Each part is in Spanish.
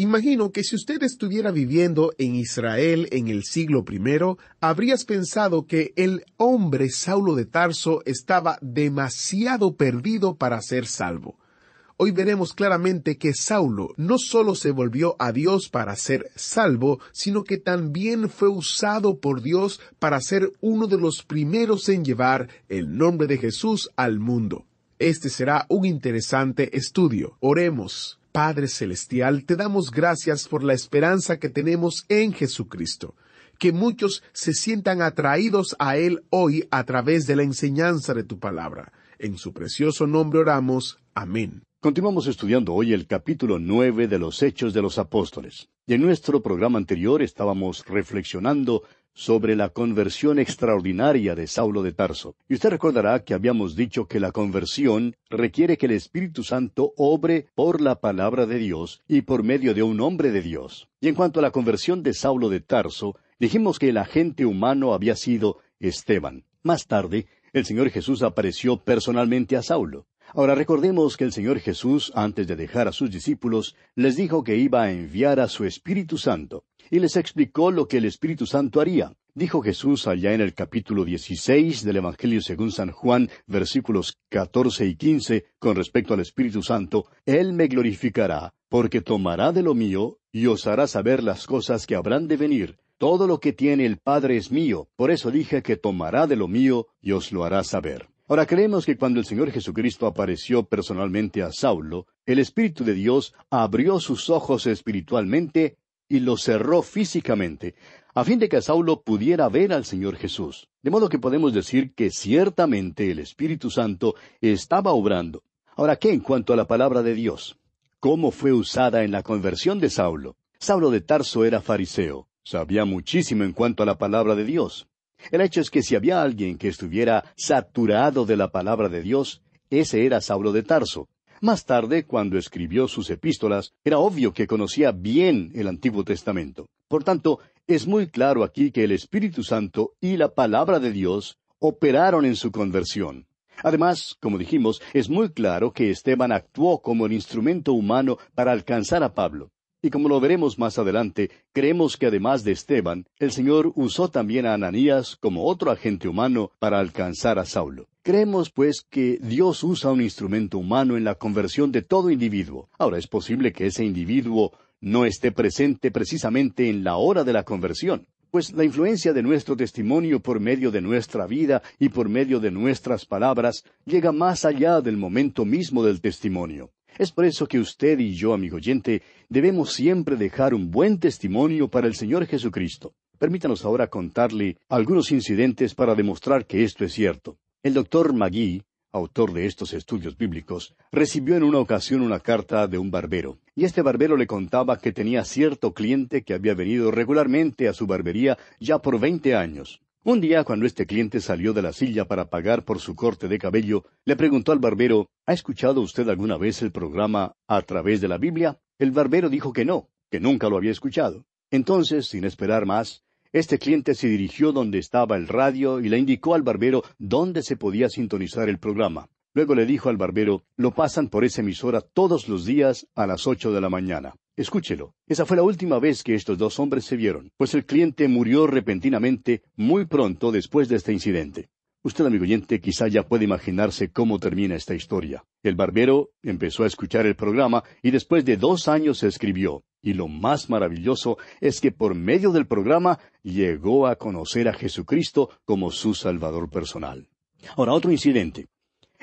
Imagino que si usted estuviera viviendo en Israel en el siglo I, habrías pensado que el hombre Saulo de Tarso estaba demasiado perdido para ser salvo. Hoy veremos claramente que Saulo no solo se volvió a Dios para ser salvo, sino que también fue usado por Dios para ser uno de los primeros en llevar el nombre de Jesús al mundo. Este será un interesante estudio. Oremos. Padre Celestial, te damos gracias por la esperanza que tenemos en Jesucristo. Que muchos se sientan atraídos a Él hoy a través de la enseñanza de tu palabra. En su precioso nombre oramos. Amén. Continuamos estudiando hoy el capítulo nueve de los Hechos de los Apóstoles. Y en nuestro programa anterior estábamos reflexionando sobre la conversión extraordinaria de Saulo de Tarso. Y usted recordará que habíamos dicho que la conversión requiere que el Espíritu Santo obre por la palabra de Dios y por medio de un hombre de Dios. Y en cuanto a la conversión de Saulo de Tarso, dijimos que el agente humano había sido Esteban. Más tarde, el Señor Jesús apareció personalmente a Saulo. Ahora recordemos que el Señor Jesús, antes de dejar a sus discípulos, les dijo que iba a enviar a su Espíritu Santo y les explicó lo que el Espíritu Santo haría. Dijo Jesús allá en el capítulo 16 del Evangelio según San Juan, versículos 14 y 15, con respecto al Espíritu Santo, Él me glorificará, porque tomará de lo mío y os hará saber las cosas que habrán de venir. Todo lo que tiene el Padre es mío, por eso dije que tomará de lo mío y os lo hará saber. Ahora creemos que cuando el Señor Jesucristo apareció personalmente a Saulo, el Espíritu de Dios abrió sus ojos espiritualmente y lo cerró físicamente, a fin de que Saulo pudiera ver al Señor Jesús. De modo que podemos decir que ciertamente el Espíritu Santo estaba obrando. Ahora, ¿qué en cuanto a la palabra de Dios? ¿Cómo fue usada en la conversión de Saulo? Saulo de Tarso era fariseo, sabía muchísimo en cuanto a la palabra de Dios. El hecho es que si había alguien que estuviera saturado de la palabra de Dios, ese era Saulo de Tarso. Más tarde, cuando escribió sus epístolas, era obvio que conocía bien el Antiguo Testamento. Por tanto, es muy claro aquí que el Espíritu Santo y la palabra de Dios operaron en su conversión. Además, como dijimos, es muy claro que Esteban actuó como el instrumento humano para alcanzar a Pablo. Y como lo veremos más adelante, creemos que además de Esteban, el Señor usó también a Ananías como otro agente humano para alcanzar a Saulo. Creemos, pues, que Dios usa un instrumento humano en la conversión de todo individuo. Ahora es posible que ese individuo no esté presente precisamente en la hora de la conversión, pues la influencia de nuestro testimonio por medio de nuestra vida y por medio de nuestras palabras llega más allá del momento mismo del testimonio. Es por eso que usted y yo, amigo oyente, debemos siempre dejar un buen testimonio para el Señor Jesucristo. Permítanos ahora contarle algunos incidentes para demostrar que esto es cierto. El doctor Magui, autor de estos estudios bíblicos, recibió en una ocasión una carta de un barbero, y este barbero le contaba que tenía cierto cliente que había venido regularmente a su barbería ya por veinte años. Un día, cuando este cliente salió de la silla para pagar por su corte de cabello, le preguntó al barbero ¿Ha escuchado usted alguna vez el programa a través de la Biblia? El barbero dijo que no, que nunca lo había escuchado. Entonces, sin esperar más, este cliente se dirigió donde estaba el radio y le indicó al barbero dónde se podía sintonizar el programa. Luego le dijo al barbero, lo pasan por esa emisora todos los días a las ocho de la mañana. Escúchelo. Esa fue la última vez que estos dos hombres se vieron, pues el cliente murió repentinamente muy pronto después de este incidente. Usted, amigo oyente, quizá ya puede imaginarse cómo termina esta historia. El barbero empezó a escuchar el programa y después de dos años escribió. Y lo más maravilloso es que por medio del programa llegó a conocer a Jesucristo como su Salvador personal. Ahora, otro incidente.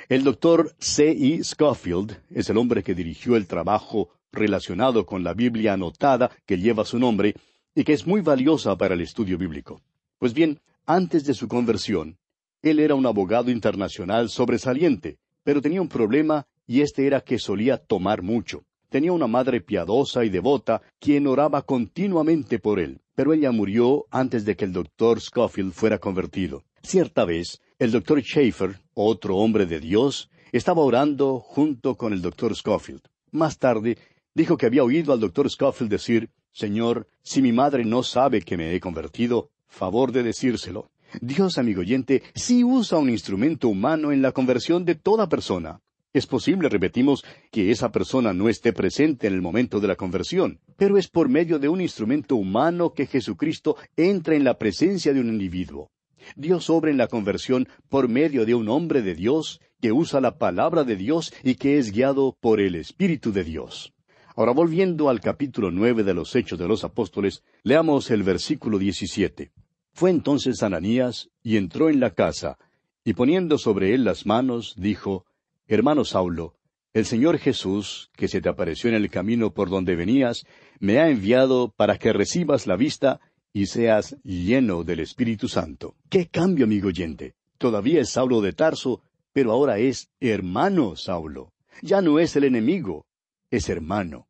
El doctor C. E. Scofield es el hombre que dirigió el trabajo relacionado con la Biblia anotada que lleva su nombre y que es muy valiosa para el estudio bíblico. Pues bien, antes de su conversión, él era un abogado internacional sobresaliente, pero tenía un problema y este era que solía tomar mucho. Tenía una madre piadosa y devota quien oraba continuamente por él, pero ella murió antes de que el doctor Scofield fuera convertido. Cierta vez, el doctor Schaefer, otro hombre de Dios, estaba orando junto con el doctor Scofield. Más tarde, dijo que había oído al doctor Scofield decir, Señor, si mi madre no sabe que me he convertido, favor de decírselo. Dios, amigo oyente, sí usa un instrumento humano en la conversión de toda persona. Es posible, repetimos, que esa persona no esté presente en el momento de la conversión, pero es por medio de un instrumento humano que Jesucristo entra en la presencia de un individuo. Dios obra en la conversión por medio de un hombre de Dios que usa la palabra de Dios y que es guiado por el Espíritu de Dios. Ahora volviendo al capítulo nueve de los Hechos de los Apóstoles, leamos el versículo diecisiete. Fue entonces Ananías y entró en la casa, y poniendo sobre él las manos, dijo, Hermano Saulo, el Señor Jesús, que se te apareció en el camino por donde venías, me ha enviado para que recibas la vista y seas lleno del Espíritu Santo. ¡Qué cambio, amigo oyente! Todavía es Saulo de Tarso, pero ahora es hermano Saulo. Ya no es el enemigo, es hermano.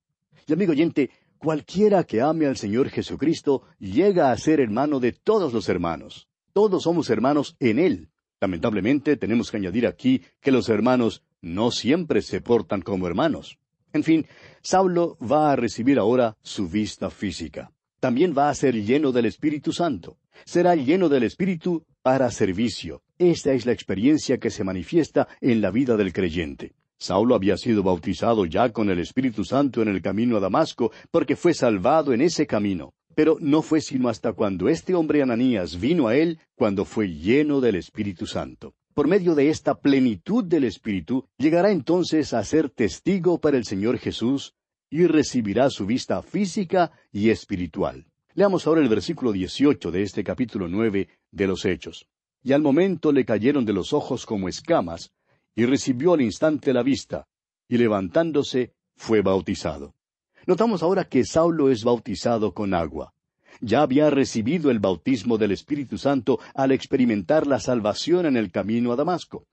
Y amigo oyente, cualquiera que ame al Señor Jesucristo llega a ser hermano de todos los hermanos. Todos somos hermanos en Él. Lamentablemente tenemos que añadir aquí que los hermanos no siempre se portan como hermanos. En fin, Saulo va a recibir ahora su vista física. También va a ser lleno del Espíritu Santo. Será lleno del Espíritu para servicio. Esta es la experiencia que se manifiesta en la vida del creyente. Saulo había sido bautizado ya con el Espíritu Santo en el camino a Damasco, porque fue salvado en ese camino. Pero no fue sino hasta cuando este hombre Ananías vino a él, cuando fue lleno del Espíritu Santo. Por medio de esta plenitud del Espíritu, llegará entonces a ser testigo para el Señor Jesús y recibirá su vista física y espiritual. Leamos ahora el versículo 18 de este capítulo nueve de los Hechos. Y al momento le cayeron de los ojos como escamas, y recibió al instante la vista, y levantándose fue bautizado. Notamos ahora que Saulo es bautizado con agua. Ya había recibido el bautismo del Espíritu Santo al experimentar la salvación en el camino a Damasco.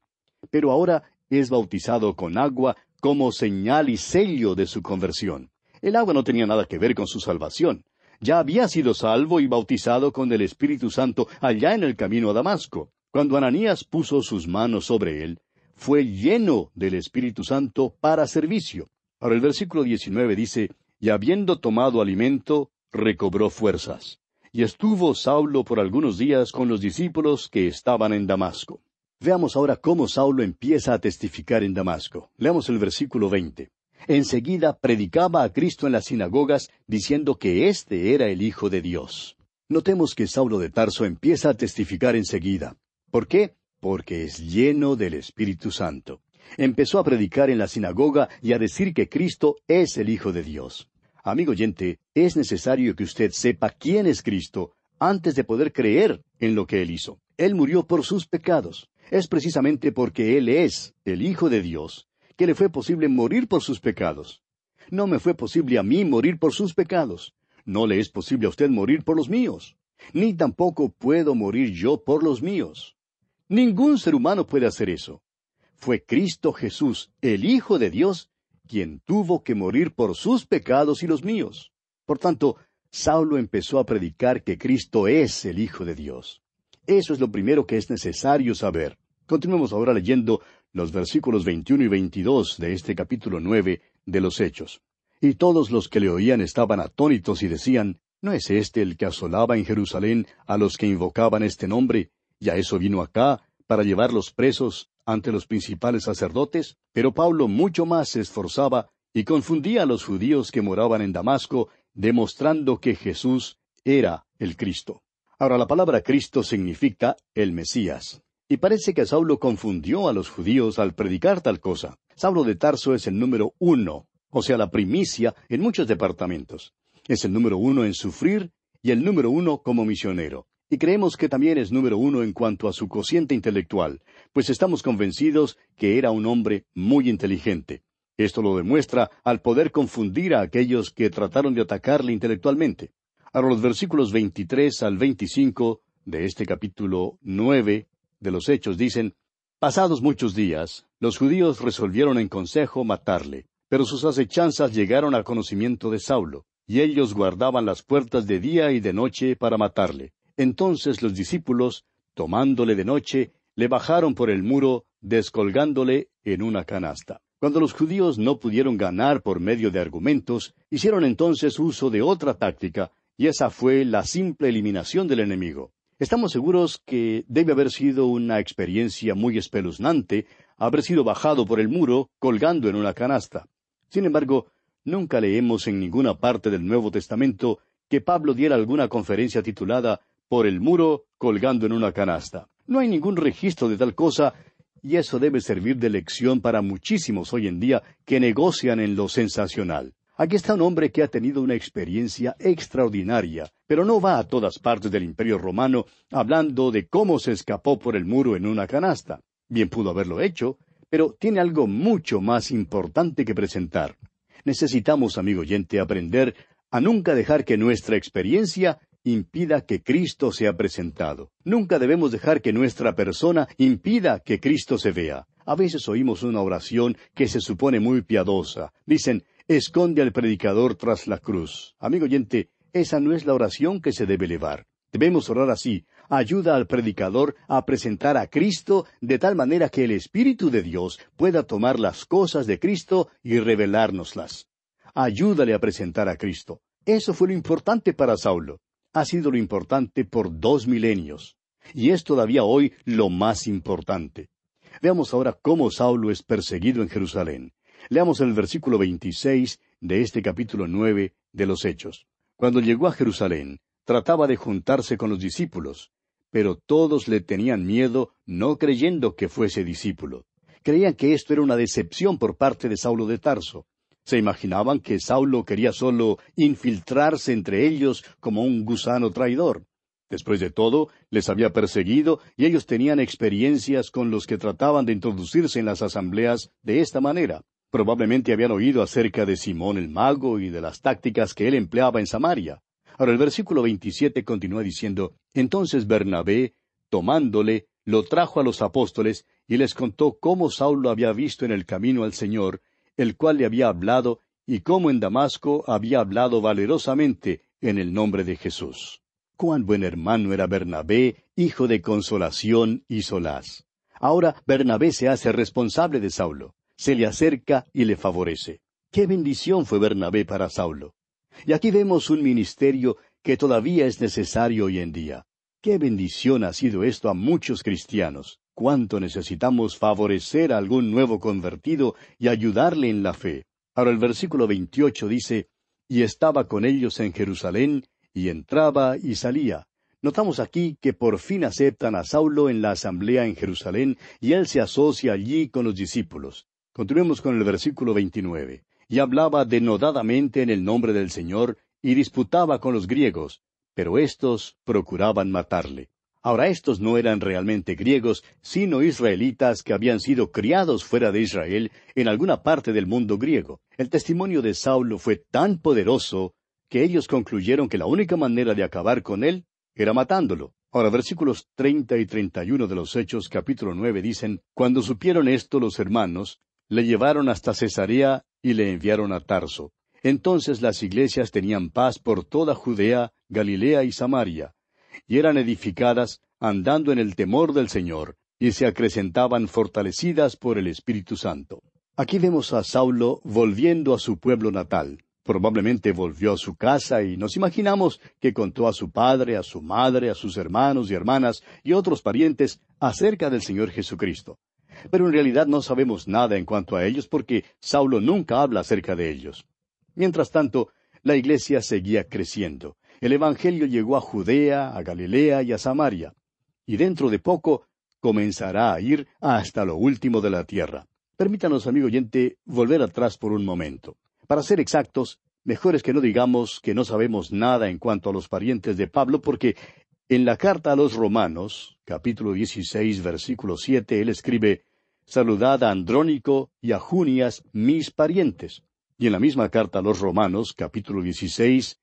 Pero ahora es bautizado con agua como señal y sello de su conversión. El agua no tenía nada que ver con su salvación. Ya había sido salvo y bautizado con el Espíritu Santo allá en el camino a Damasco. Cuando Ananías puso sus manos sobre él, fue lleno del Espíritu Santo para servicio. Ahora el versículo 19 dice, y habiendo tomado alimento, recobró fuerzas. Y estuvo Saulo por algunos días con los discípulos que estaban en Damasco. Veamos ahora cómo Saulo empieza a testificar en Damasco. Leamos el versículo 20. Enseguida predicaba a Cristo en las sinagogas, diciendo que éste era el Hijo de Dios. Notemos que Saulo de Tarso empieza a testificar enseguida. ¿Por qué? porque es lleno del Espíritu Santo. Empezó a predicar en la sinagoga y a decir que Cristo es el Hijo de Dios. Amigo oyente, es necesario que usted sepa quién es Cristo antes de poder creer en lo que Él hizo. Él murió por sus pecados. Es precisamente porque Él es el Hijo de Dios que le fue posible morir por sus pecados. No me fue posible a mí morir por sus pecados. No le es posible a usted morir por los míos. Ni tampoco puedo morir yo por los míos. Ningún ser humano puede hacer eso. Fue Cristo Jesús, el Hijo de Dios, quien tuvo que morir por sus pecados y los míos. Por tanto, Saulo empezó a predicar que Cristo es el Hijo de Dios. Eso es lo primero que es necesario saber. Continuemos ahora leyendo los versículos 21 y 22 de este capítulo 9 de los Hechos. Y todos los que le oían estaban atónitos y decían, ¿No es este el que asolaba en Jerusalén a los que invocaban este nombre? Y a eso vino acá, para llevarlos presos ante los principales sacerdotes. Pero Pablo mucho más se esforzaba y confundía a los judíos que moraban en Damasco, demostrando que Jesús era el Cristo. Ahora la palabra Cristo significa el Mesías. Y parece que Saulo confundió a los judíos al predicar tal cosa. Saulo de Tarso es el número uno, o sea, la primicia en muchos departamentos. Es el número uno en sufrir y el número uno como misionero. Y creemos que también es número uno en cuanto a su cociente intelectual, pues estamos convencidos que era un hombre muy inteligente. Esto lo demuestra al poder confundir a aquellos que trataron de atacarle intelectualmente. Ahora los versículos 23 al 25 de este capítulo nueve de los Hechos dicen, Pasados muchos días, los judíos resolvieron en consejo matarle, pero sus acechanzas llegaron al conocimiento de Saulo, y ellos guardaban las puertas de día y de noche para matarle. Entonces los discípulos, tomándole de noche, le bajaron por el muro, descolgándole en una canasta. Cuando los judíos no pudieron ganar por medio de argumentos, hicieron entonces uso de otra táctica, y esa fue la simple eliminación del enemigo. Estamos seguros que debe haber sido una experiencia muy espeluznante haber sido bajado por el muro colgando en una canasta. Sin embargo, nunca leemos en ninguna parte del Nuevo Testamento que Pablo diera alguna conferencia titulada Por el muro colgando en una canasta. No hay ningún registro de tal cosa, y eso debe servir de lección para muchísimos hoy en día que negocian en lo sensacional. Aquí está un hombre que ha tenido una experiencia extraordinaria, pero no va a todas partes del imperio romano hablando de cómo se escapó por el muro en una canasta. Bien pudo haberlo hecho, pero tiene algo mucho más importante que presentar. Necesitamos, amigo oyente, aprender a nunca dejar que nuestra experiencia impida que Cristo sea presentado. Nunca debemos dejar que nuestra persona impida que Cristo se vea. A veces oímos una oración que se supone muy piadosa. Dicen, esconde al predicador tras la cruz. Amigo oyente, esa no es la oración que se debe elevar. Debemos orar así. Ayuda al predicador a presentar a Cristo de tal manera que el Espíritu de Dios pueda tomar las cosas de Cristo y revelárnoslas. Ayúdale a presentar a Cristo. Eso fue lo importante para Saulo. Ha sido lo importante por dos milenios. Y es todavía hoy lo más importante. Veamos ahora cómo Saulo es perseguido en Jerusalén. Leamos el versículo 26 de este capítulo nueve de los Hechos. Cuando llegó a Jerusalén, trataba de juntarse con los discípulos, pero todos le tenían miedo, no creyendo que fuese discípulo. Creían que esto era una decepción por parte de Saulo de Tarso. Se imaginaban que Saulo quería solo infiltrarse entre ellos como un gusano traidor. Después de todo, les había perseguido y ellos tenían experiencias con los que trataban de introducirse en las asambleas de esta manera. Probablemente habían oído acerca de Simón el mago y de las tácticas que él empleaba en Samaria. Ahora el versículo 27 continúa diciendo, Entonces Bernabé, tomándole, lo trajo a los apóstoles y les contó cómo Saulo había visto en el camino al Señor, el cual le había hablado, y cómo en Damasco había hablado valerosamente en el nombre de Jesús. Cuán buen hermano era Bernabé, hijo de consolación y solaz. Ahora Bernabé se hace responsable de Saulo se le acerca y le favorece. Qué bendición fue Bernabé para Saulo. Y aquí vemos un ministerio que todavía es necesario hoy en día. Qué bendición ha sido esto a muchos cristianos. Cuánto necesitamos favorecer a algún nuevo convertido y ayudarle en la fe. Ahora el versículo 28 dice, y estaba con ellos en Jerusalén, y entraba y salía. Notamos aquí que por fin aceptan a Saulo en la asamblea en Jerusalén, y él se asocia allí con los discípulos. Continuemos con el versículo 29. Y hablaba denodadamente en el nombre del Señor, y disputaba con los griegos, pero éstos procuraban matarle. Ahora estos no eran realmente griegos, sino israelitas que habían sido criados fuera de Israel en alguna parte del mundo griego. El testimonio de Saulo fue tan poderoso que ellos concluyeron que la única manera de acabar con él era matándolo. Ahora, versículos treinta y treinta y uno de los Hechos capítulo nueve dicen, Cuando supieron esto los hermanos, le llevaron hasta Cesarea y le enviaron a Tarso. Entonces las iglesias tenían paz por toda Judea, Galilea y Samaria, y eran edificadas andando en el temor del Señor, y se acrecentaban fortalecidas por el Espíritu Santo. Aquí vemos a Saulo volviendo a su pueblo natal. Probablemente volvió a su casa y nos imaginamos que contó a su padre, a su madre, a sus hermanos y hermanas y otros parientes acerca del Señor Jesucristo. Pero en realidad no sabemos nada en cuanto a ellos porque Saulo nunca habla acerca de ellos. Mientras tanto, la iglesia seguía creciendo. El Evangelio llegó a Judea, a Galilea y a Samaria. Y dentro de poco comenzará a ir hasta lo último de la tierra. Permítanos, amigo oyente, volver atrás por un momento. Para ser exactos, mejor es que no digamos que no sabemos nada en cuanto a los parientes de Pablo, porque en la carta a los Romanos, capítulo 16, versículo 7, él escribe, Saludad a Andrónico y a Junias, mis parientes. Y en la misma carta a los Romanos, capítulo 16,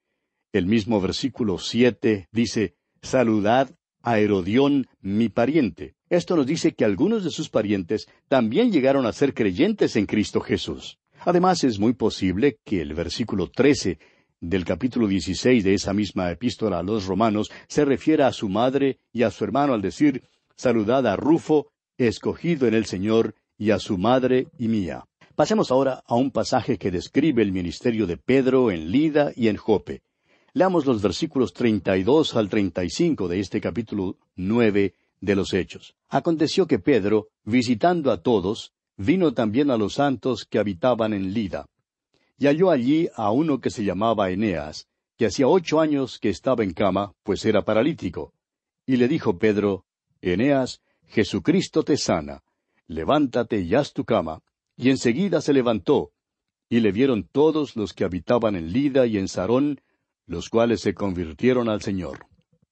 el mismo versículo 7 dice, Saludad a Herodión, mi pariente. Esto nos dice que algunos de sus parientes también llegaron a ser creyentes en Cristo Jesús. Además, es muy posible que el versículo 13 del capítulo 16 de esa misma epístola a los romanos se refiera a su madre y a su hermano al decir, Saludad a Rufo, escogido en el Señor, y a su madre y mía. Pasemos ahora a un pasaje que describe el ministerio de Pedro en Lida y en Jope. Leamos los versículos 32 al 35 de este capítulo 9 de los Hechos. Aconteció que Pedro, visitando a todos, vino también a los santos que habitaban en Lida. Y halló allí a uno que se llamaba Eneas, que hacía ocho años que estaba en cama, pues era paralítico. Y le dijo Pedro, Eneas, Jesucristo te sana, levántate y haz tu cama. Y enseguida se levantó, y le vieron todos los que habitaban en Lida y en Sarón, los cuales se convirtieron al Señor.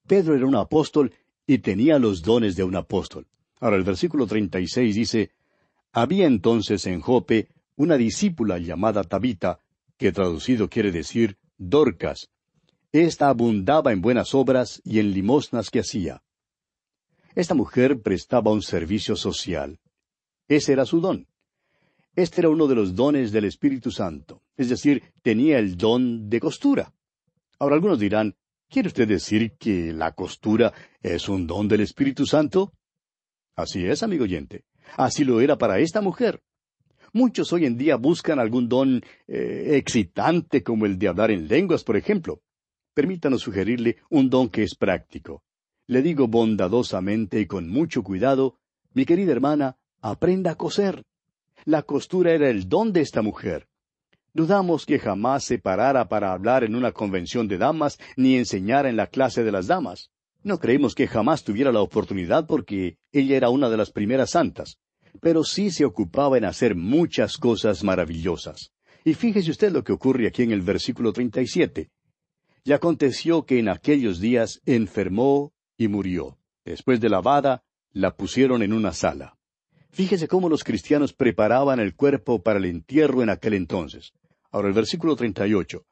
Pedro era un apóstol y tenía los dones de un apóstol. Ahora el versículo 36 dice, había entonces en Jope una discípula llamada Tabita, que traducido quiere decir Dorcas. Esta abundaba en buenas obras y en limosnas que hacía. Esta mujer prestaba un servicio social. Ese era su don. Este era uno de los dones del Espíritu Santo, es decir, tenía el don de costura. Ahora algunos dirán, ¿quiere usted decir que la costura es un don del Espíritu Santo? Así es, amigo oyente. Así lo era para esta mujer. Muchos hoy en día buscan algún don eh, excitante como el de hablar en lenguas, por ejemplo. Permítanos sugerirle un don que es práctico. Le digo bondadosamente y con mucho cuidado, mi querida hermana, aprenda a coser. La costura era el don de esta mujer. Dudamos que jamás se parara para hablar en una convención de damas ni enseñara en la clase de las damas. No creemos que jamás tuviera la oportunidad porque ella era una de las primeras santas, pero sí se ocupaba en hacer muchas cosas maravillosas. Y fíjese usted lo que ocurre aquí en el versículo 37. Y aconteció que en aquellos días enfermó y murió. Después de lavada, la pusieron en una sala. Fíjese cómo los cristianos preparaban el cuerpo para el entierro en aquel entonces. Ahora el versículo 38.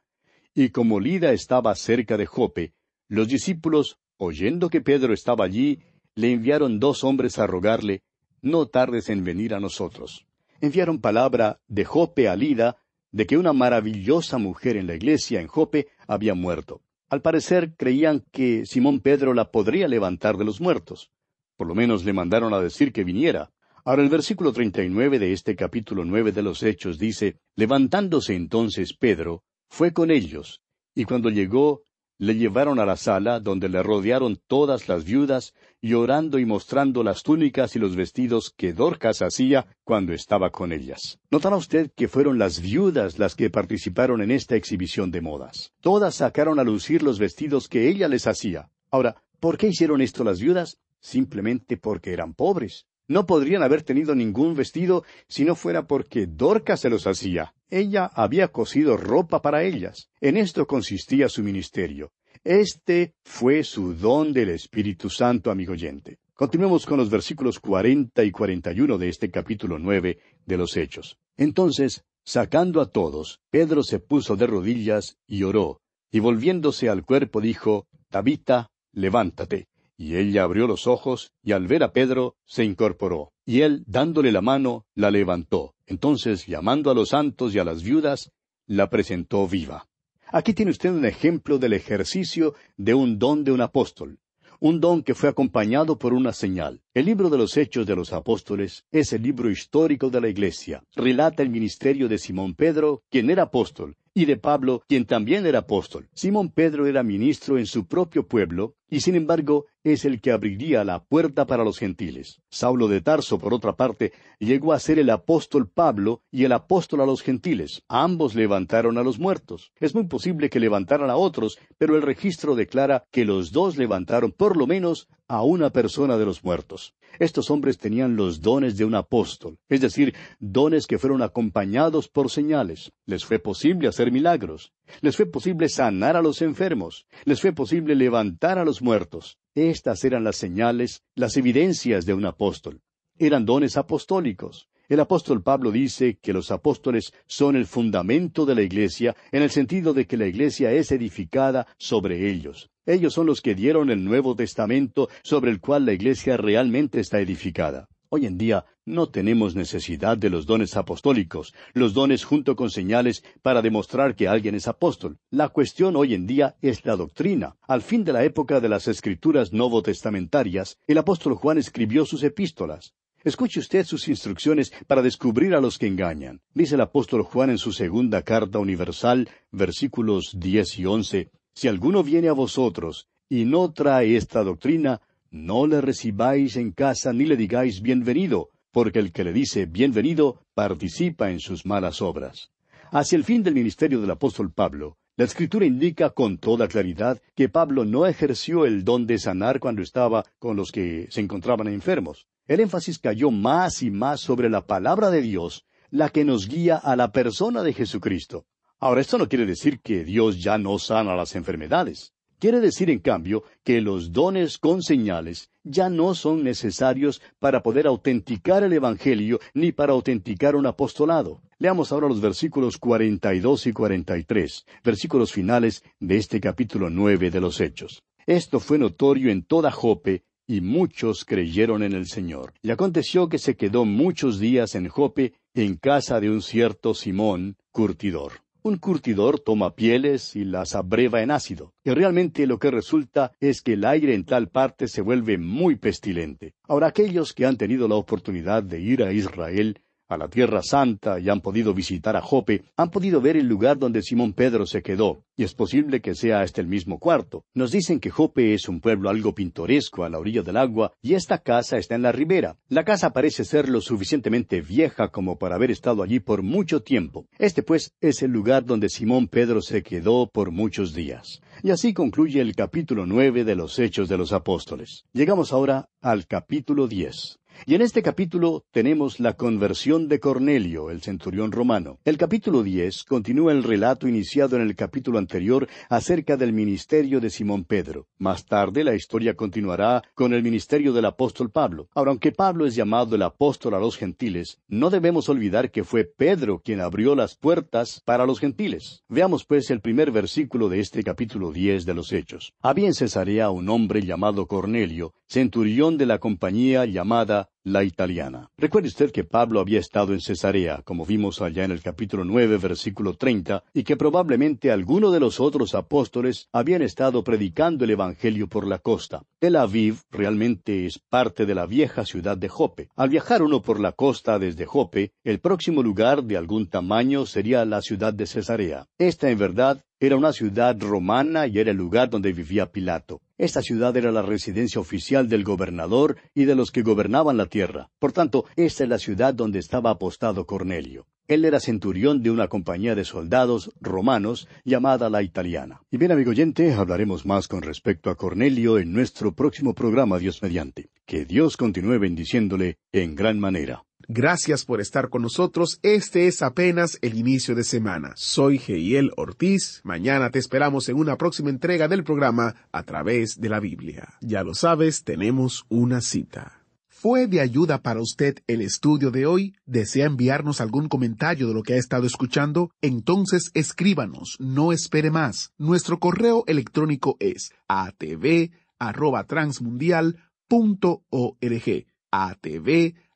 Y como Lida estaba cerca de Jope, los discípulos oyendo que Pedro estaba allí, le enviaron dos hombres a rogarle, no tardes en venir a nosotros. Enviaron palabra de Jope a Lida de que una maravillosa mujer en la iglesia en Jope había muerto. Al parecer creían que Simón Pedro la podría levantar de los muertos. Por lo menos le mandaron a decir que viniera. Ahora el versículo 39 de este capítulo nueve de los Hechos dice, Levantándose entonces Pedro, fue con ellos, y cuando llegó, le llevaron a la sala donde le rodearon todas las viudas, llorando y mostrando las túnicas y los vestidos que Dorcas hacía cuando estaba con ellas. Notará usted que fueron las viudas las que participaron en esta exhibición de modas. Todas sacaron a lucir los vestidos que ella les hacía. Ahora, ¿por qué hicieron esto las viudas? Simplemente porque eran pobres. No podrían haber tenido ningún vestido si no fuera porque Dorcas se los hacía. Ella había cosido ropa para ellas. En esto consistía su ministerio. Este fue su don del Espíritu Santo, amigo oyente. Continuemos con los versículos cuarenta y cuarenta y uno de este capítulo nueve de los Hechos. Entonces, sacando a todos, Pedro se puso de rodillas y oró, y volviéndose al cuerpo dijo, Tabita, levántate. Y ella abrió los ojos, y al ver a Pedro, se incorporó. Y él, dándole la mano, la levantó. Entonces, llamando a los santos y a las viudas, la presentó viva. Aquí tiene usted un ejemplo del ejercicio de un don de un apóstol, un don que fue acompañado por una señal. El libro de los Hechos de los Apóstoles es el libro histórico de la Iglesia. Relata el ministerio de Simón Pedro, quien era apóstol, y de Pablo, quien también era apóstol. Simón Pedro era ministro en su propio pueblo, y sin embargo es el que abriría la puerta para los gentiles. Saulo de Tarso, por otra parte, llegó a ser el apóstol Pablo y el apóstol a los gentiles. Ambos levantaron a los muertos. Es muy posible que levantaran a otros, pero el registro declara que los dos levantaron por lo menos a una persona de los muertos. Estos hombres tenían los dones de un apóstol, es decir, dones que fueron acompañados por señales. Les fue posible hacer milagros. Les fue posible sanar a los enfermos. Les fue posible levantar a los muertos. Estas eran las señales, las evidencias de un apóstol. Eran dones apostólicos. El apóstol Pablo dice que los apóstoles son el fundamento de la iglesia en el sentido de que la iglesia es edificada sobre ellos. Ellos son los que dieron el Nuevo Testamento sobre el cual la iglesia realmente está edificada. Hoy en día no tenemos necesidad de los dones apostólicos, los dones junto con señales para demostrar que alguien es apóstol. La cuestión hoy en día es la doctrina. Al fin de la época de las escrituras novotestamentarias, el apóstol Juan escribió sus epístolas. Escuche usted sus instrucciones para descubrir a los que engañan. Dice el apóstol Juan en su segunda carta universal, versículos diez y once, Si alguno viene a vosotros y no trae esta doctrina, no le recibáis en casa ni le digáis bienvenido, porque el que le dice bienvenido participa en sus malas obras. Hacia el fin del ministerio del apóstol Pablo, la escritura indica con toda claridad que Pablo no ejerció el don de sanar cuando estaba con los que se encontraban enfermos. El énfasis cayó más y más sobre la palabra de Dios, la que nos guía a la persona de Jesucristo. Ahora, esto no quiere decir que Dios ya no sana las enfermedades. Quiere decir, en cambio, que los dones con señales ya no son necesarios para poder autenticar el Evangelio ni para autenticar un apostolado. Leamos ahora los versículos 42 y 43, versículos finales de este capítulo nueve de los Hechos. Esto fue notorio en toda Jope y muchos creyeron en el Señor. Y aconteció que se quedó muchos días en Jope, en casa de un cierto Simón, curtidor. Un curtidor toma pieles y las abreva en ácido, y realmente lo que resulta es que el aire en tal parte se vuelve muy pestilente. Ahora aquellos que han tenido la oportunidad de ir a Israel a la Tierra Santa y han podido visitar a Jope, han podido ver el lugar donde Simón Pedro se quedó, y es posible que sea este el mismo cuarto. Nos dicen que Jope es un pueblo algo pintoresco a la orilla del agua, y esta casa está en la ribera. La casa parece ser lo suficientemente vieja como para haber estado allí por mucho tiempo. Este, pues, es el lugar donde Simón Pedro se quedó por muchos días. Y así concluye el capítulo nueve de los Hechos de los Apóstoles. Llegamos ahora al capítulo diez. Y en este capítulo tenemos la conversión de Cornelio, el centurión romano. El capítulo diez continúa el relato iniciado en el capítulo anterior acerca del ministerio de Simón Pedro. Más tarde la historia continuará con el ministerio del apóstol Pablo. Ahora, aunque Pablo es llamado el apóstol a los gentiles, no debemos olvidar que fue Pedro quien abrió las puertas para los gentiles. Veamos pues el primer versículo de este capítulo diez de los Hechos. Había en Cesarea un hombre llamado Cornelio, centurión de la compañía llamada la italiana. Recuerde usted que Pablo había estado en Cesarea, como vimos allá en el capítulo nueve, versículo treinta, y que probablemente alguno de los otros apóstoles habían estado predicando el Evangelio por la costa. Tel Aviv realmente es parte de la vieja ciudad de Jope. Al viajar uno por la costa desde Jope, el próximo lugar de algún tamaño sería la ciudad de Cesarea. Esta en verdad era una ciudad romana y era el lugar donde vivía Pilato. Esta ciudad era la residencia oficial del gobernador y de los que gobernaban la tierra. Por tanto, esta es la ciudad donde estaba apostado Cornelio. Él era centurión de una compañía de soldados romanos llamada la italiana. Y bien, amigo oyente, hablaremos más con respecto a Cornelio en nuestro próximo programa Dios mediante. Que Dios continúe bendiciéndole en gran manera. Gracias por estar con nosotros. Este es apenas el inicio de semana. Soy Geiel Ortiz. Mañana te esperamos en una próxima entrega del programa a través de la Biblia. Ya lo sabes, tenemos una cita. ¿Fue de ayuda para usted el estudio de hoy? ¿Desea enviarnos algún comentario de lo que ha estado escuchando? Entonces escríbanos, no espere más. Nuestro correo electrónico es atv@transmundial.org. atv